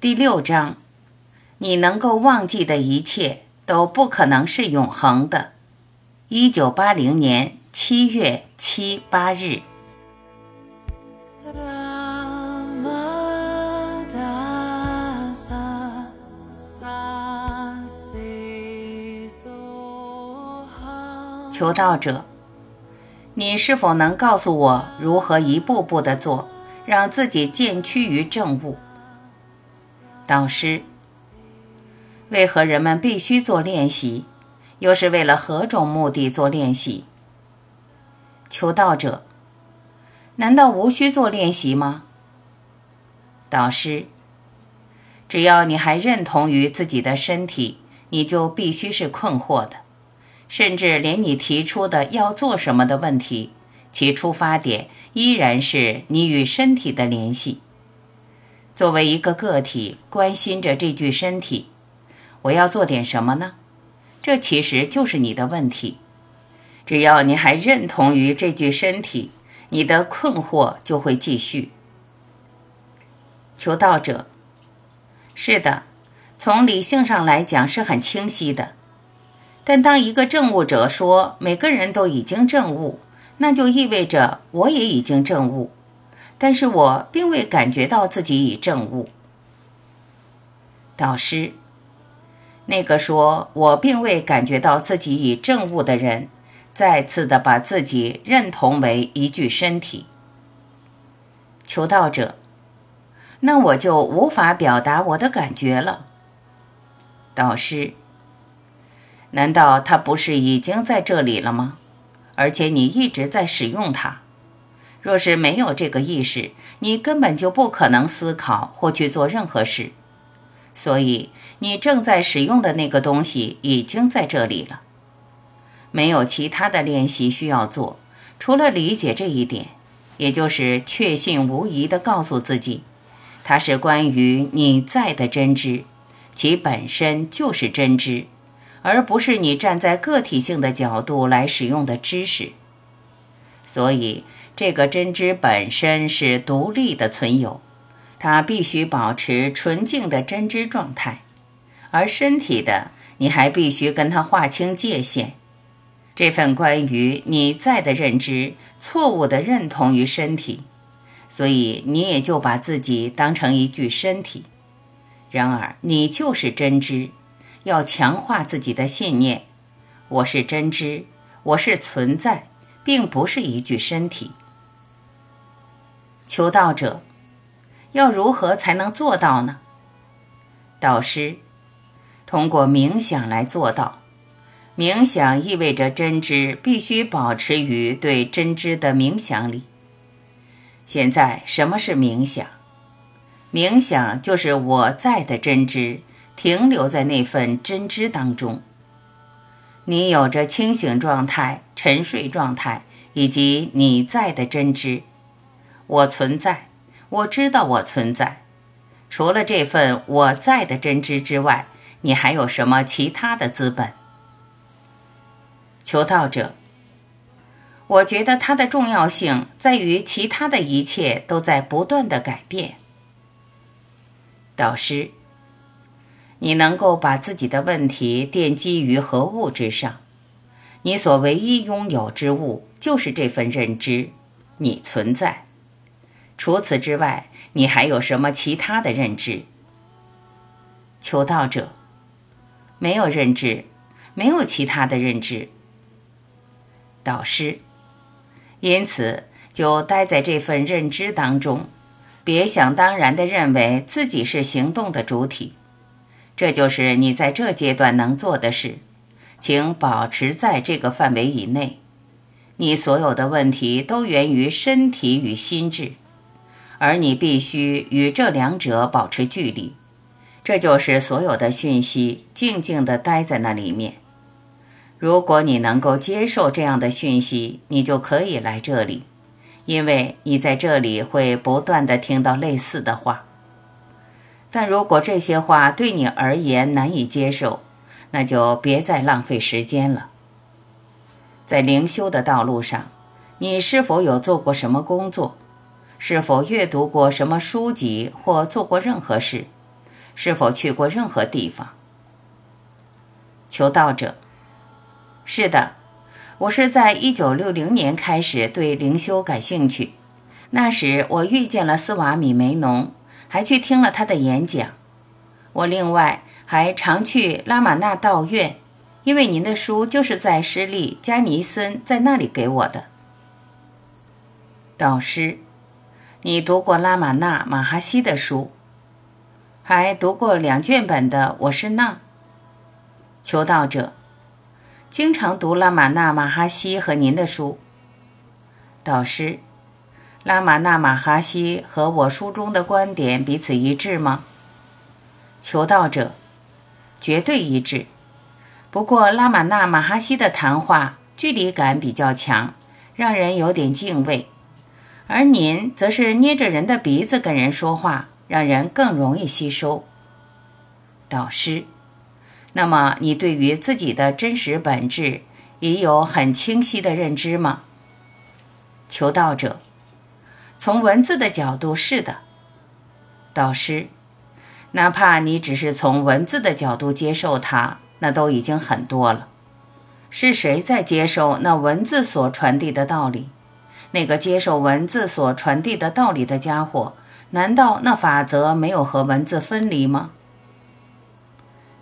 第六章，你能够忘记的一切都不可能是永恒的。一九八零年七月七八日。求道者，你是否能告诉我如何一步步的做，让自己渐趋于正悟？导师，为何人们必须做练习？又是为了何种目的做练习？求道者，难道无需做练习吗？导师，只要你还认同于自己的身体，你就必须是困惑的，甚至连你提出的要做什么的问题，其出发点依然是你与身体的联系。作为一个个体，关心着这具身体，我要做点什么呢？这其实就是你的问题。只要你还认同于这具身体，你的困惑就会继续。求道者，是的，从理性上来讲是很清晰的。但当一个证悟者说每个人都已经证悟，那就意味着我也已经证悟。但是我并未感觉到自己已证悟。导师，那个说我并未感觉到自己已证悟的人，再次的把自己认同为一具身体。求道者，那我就无法表达我的感觉了。导师，难道他不是已经在这里了吗？而且你一直在使用它。若是没有这个意识，你根本就不可能思考或去做任何事。所以，你正在使用的那个东西已经在这里了。没有其他的练习需要做，除了理解这一点，也就是确信无疑地告诉自己，它是关于你在的真知，其本身就是真知，而不是你站在个体性的角度来使用的知识。所以。这个真知本身是独立的存有，它必须保持纯净的真知状态，而身体的你还必须跟它划清界限。这份关于你在的认知错误的认同于身体，所以你也就把自己当成一具身体。然而你就是真知，要强化自己的信念：我是真知，我是存在，并不是一具身体。求道者，要如何才能做到呢？导师，通过冥想来做到。冥想意味着真知必须保持于对真知的冥想里。现在，什么是冥想？冥想就是我在的真知停留在那份真知当中。你有着清醒状态、沉睡状态以及你在的真知。我存在，我知道我存在。除了这份我在的真知之外，你还有什么其他的资本？求道者，我觉得它的重要性在于其他的一切都在不断的改变。导师，你能够把自己的问题奠基于何物之上？你所唯一拥有之物就是这份认知，你存在。除此之外，你还有什么其他的认知？求道者，没有认知，没有其他的认知。导师，因此就待在这份认知当中，别想当然的认为自己是行动的主体。这就是你在这阶段能做的事，请保持在这个范围以内。你所有的问题都源于身体与心智。而你必须与这两者保持距离，这就是所有的讯息静静地待在那里面。如果你能够接受这样的讯息，你就可以来这里，因为你在这里会不断地听到类似的话。但如果这些话对你而言难以接受，那就别再浪费时间了。在灵修的道路上，你是否有做过什么工作？是否阅读过什么书籍或做过任何事？是否去过任何地方？求道者：是的，我是在一九六零年开始对灵修感兴趣。那时我遇见了斯瓦米梅农，还去听了他的演讲。我另外还常去拉玛那道院，因为您的书就是在施利加尼森在那里给我的。导师，你读过拉玛那马哈西的书？还读过两卷本的《我是那》。求道者，经常读拉玛那马哈西和您的书。导师，拉玛那马哈西和我书中的观点彼此一致吗？求道者，绝对一致。不过拉玛那马哈西的谈话距离感比较强，让人有点敬畏，而您则是捏着人的鼻子跟人说话。让人更容易吸收。导师，那么你对于自己的真实本质已有很清晰的认知吗？求道者，从文字的角度是的。导师，哪怕你只是从文字的角度接受它，那都已经很多了。是谁在接受那文字所传递的道理？那个接受文字所传递的道理的家伙？难道那法则没有和文字分离吗？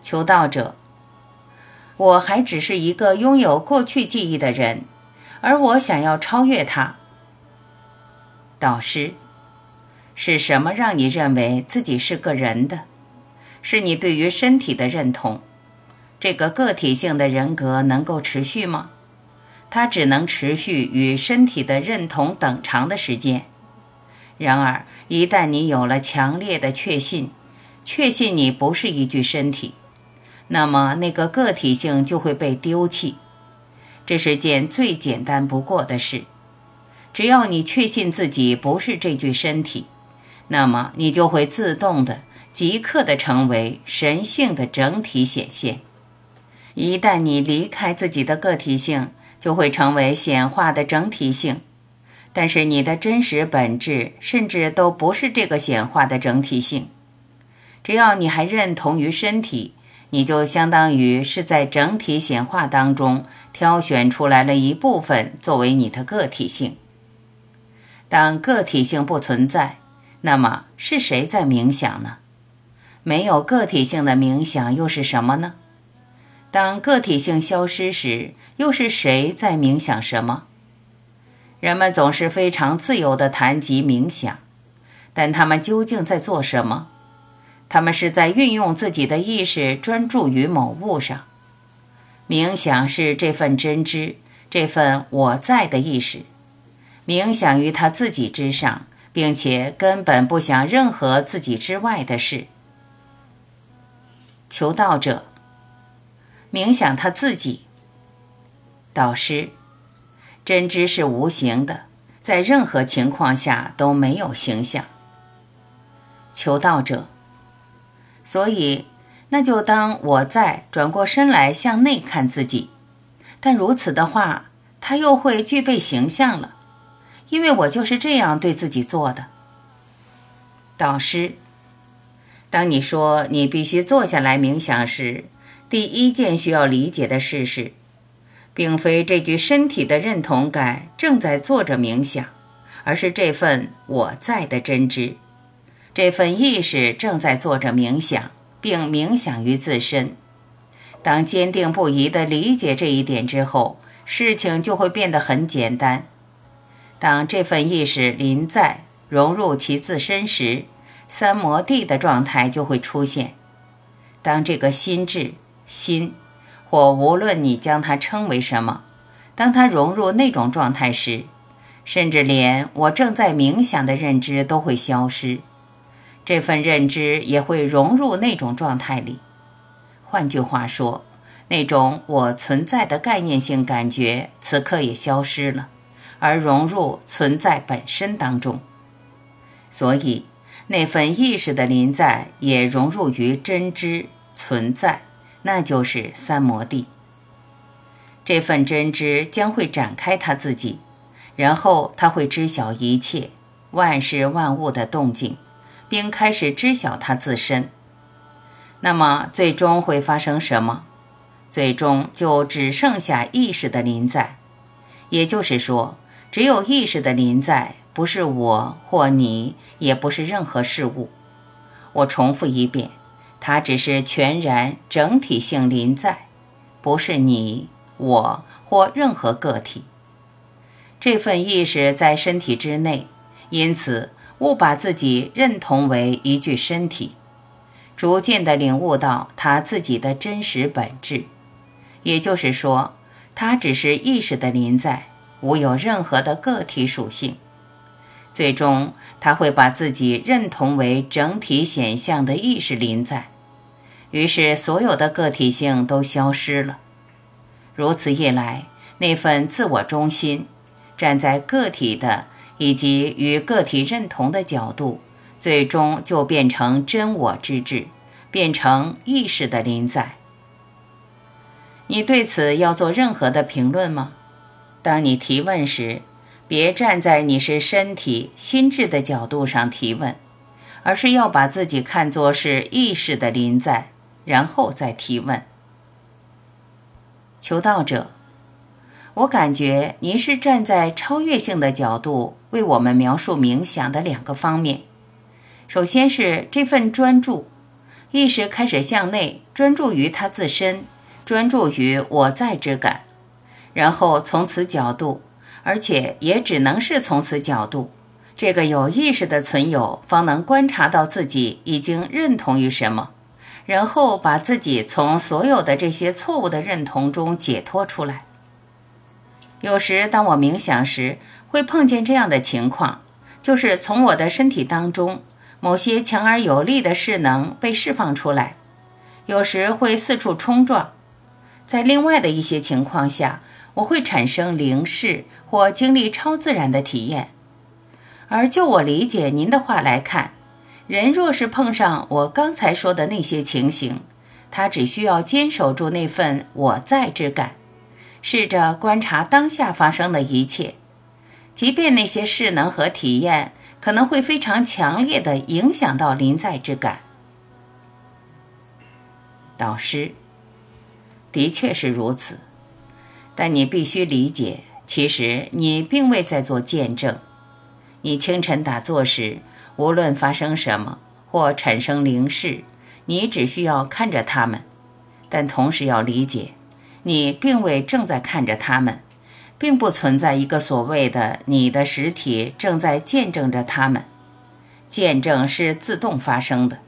求道者，我还只是一个拥有过去记忆的人，而我想要超越它。导师，是什么让你认为自己是个人的？是你对于身体的认同？这个个体性的人格能够持续吗？它只能持续与身体的认同等长的时间。然而，一旦你有了强烈的确信，确信你不是一具身体，那么那个个体性就会被丢弃。这是件最简单不过的事。只要你确信自己不是这具身体，那么你就会自动的、即刻的成为神性的整体显现。一旦你离开自己的个体性，就会成为显化的整体性。但是你的真实本质甚至都不是这个显化的整体性。只要你还认同于身体，你就相当于是在整体显化当中挑选出来了一部分作为你的个体性。当个体性不存在，那么是谁在冥想呢？没有个体性的冥想又是什么呢？当个体性消失时，又是谁在冥想什么？人们总是非常自由地谈及冥想，但他们究竟在做什么？他们是在运用自己的意识专注于某物上。冥想是这份真知，这份我在的意识，冥想于他自己之上，并且根本不想任何自己之外的事。求道者冥想他自己，导师。真知是无形的，在任何情况下都没有形象。求道者，所以那就当我在转过身来向内看自己，但如此的话，他又会具备形象了，因为我就是这样对自己做的。导师，当你说你必须坐下来冥想时，第一件需要理解的事是。并非这具身体的认同感正在做着冥想，而是这份我在的真知，这份意识正在做着冥想，并冥想于自身。当坚定不移地理解这一点之后，事情就会变得很简单。当这份意识临在融入其自身时，三摩地的状态就会出现。当这个心智心。或无论你将它称为什么，当它融入那种状态时，甚至连我正在冥想的认知都会消失，这份认知也会融入那种状态里。换句话说，那种我存在的概念性感觉此刻也消失了，而融入存在本身当中。所以，那份意识的临在也融入于真知存在。那就是三摩地。这份真知将会展开他自己，然后他会知晓一切万事万物的动静，并开始知晓他自身。那么最终会发生什么？最终就只剩下意识的临在。也就是说，只有意识的临在，不是我或你，也不是任何事物。我重复一遍，它只是全然整体性临在，不是你、我或任何个体。这份意识在身体之内，因此勿把自己认同为一具身体。逐渐地领悟到他自己的真实本质，也就是说，他只是意识的临在，无有任何的个体属性。最终，他会把自己认同为整体显象的意识临在，于是所有的个体性都消失了。如此一来，那份自我中心，站在个体的以及与个体认同的角度。最终就变成真我之智，变成意识的临在。你对此要做任何的评论吗？当你提问时，别站在你是身体、心智的角度上提问，而是要把自己看作是意识的临在，然后再提问。求道者，我感觉您是站在超越性的角度为我们描述冥想的两个方面。首先是这份专注，意识开始向内专注于它自身，专注于我在之感，然后从此角度，而且也只能是从此角度，这个有意识的存有方能观察到自己已经认同于什么，然后把自己从所有的这些错误的认同中解脱出来。有时当我冥想时，会碰见这样的情况，就是从我的身体当中。某些强而有力的势能被释放出来，有时会四处冲撞。在另外的一些情况下，我会产生灵视或经历超自然的体验。而就我理解您的话来看，人若是碰上我刚才说的那些情形，他只需要坚守住那份我在之感，试着观察当下发生的一切，即便那些势能和体验。可能会非常强烈的影响到临在之感。导师，的确是如此，但你必须理解，其实你并未在做见证。你清晨打坐时，无论发生什么或产生灵视，你只需要看着他们，但同时要理解，你并未正在看着他们。并不存在一个所谓的你的实体正在见证着他们，见证是自动发生的，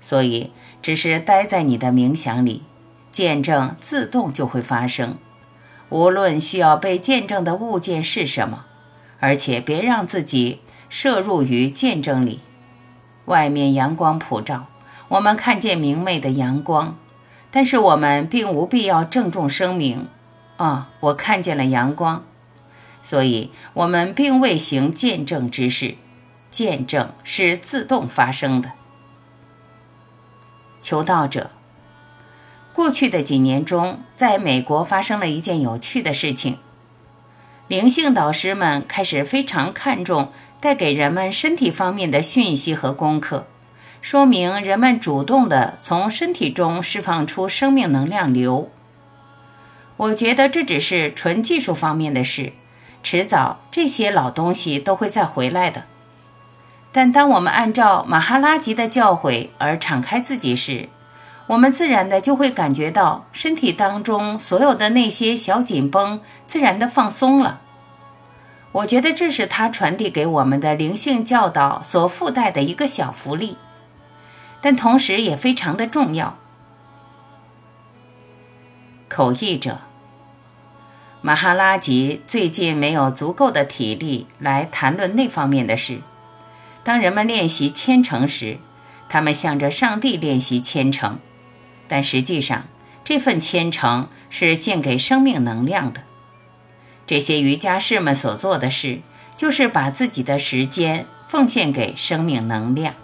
所以只是待在你的冥想里，见证自动就会发生，无论需要被见证的物件是什么，而且别让自己摄入于见证里。外面阳光普照，我们看见明媚的阳光，但是我们并无必要郑重声明。啊，我看见了阳光，所以我们并未行见证之事。见证是自动发生的。求道者，过去的几年中，在美国发生了一件有趣的事情。灵性导师们开始非常看重带给人们身体方面的讯息和功课，说明人们主动的从身体中释放出生命能量流。我觉得这只是纯技术方面的事，迟早这些老东西都会再回来的。但当我们按照马哈拉吉的教诲而敞开自己时，我们自然的就会感觉到身体当中所有的那些小紧绷自然的放松了。我觉得这是他传递给我们的灵性教导所附带的一个小福利，但同时也非常的重要。口译者。马哈拉吉最近没有足够的体力来谈论那方面的事。当人们练习虔诚时，他们向着上帝练习虔诚，但实际上这份虔诚是献给生命能量的。这些瑜伽士们所做的事，就是把自己的时间奉献给生命能量。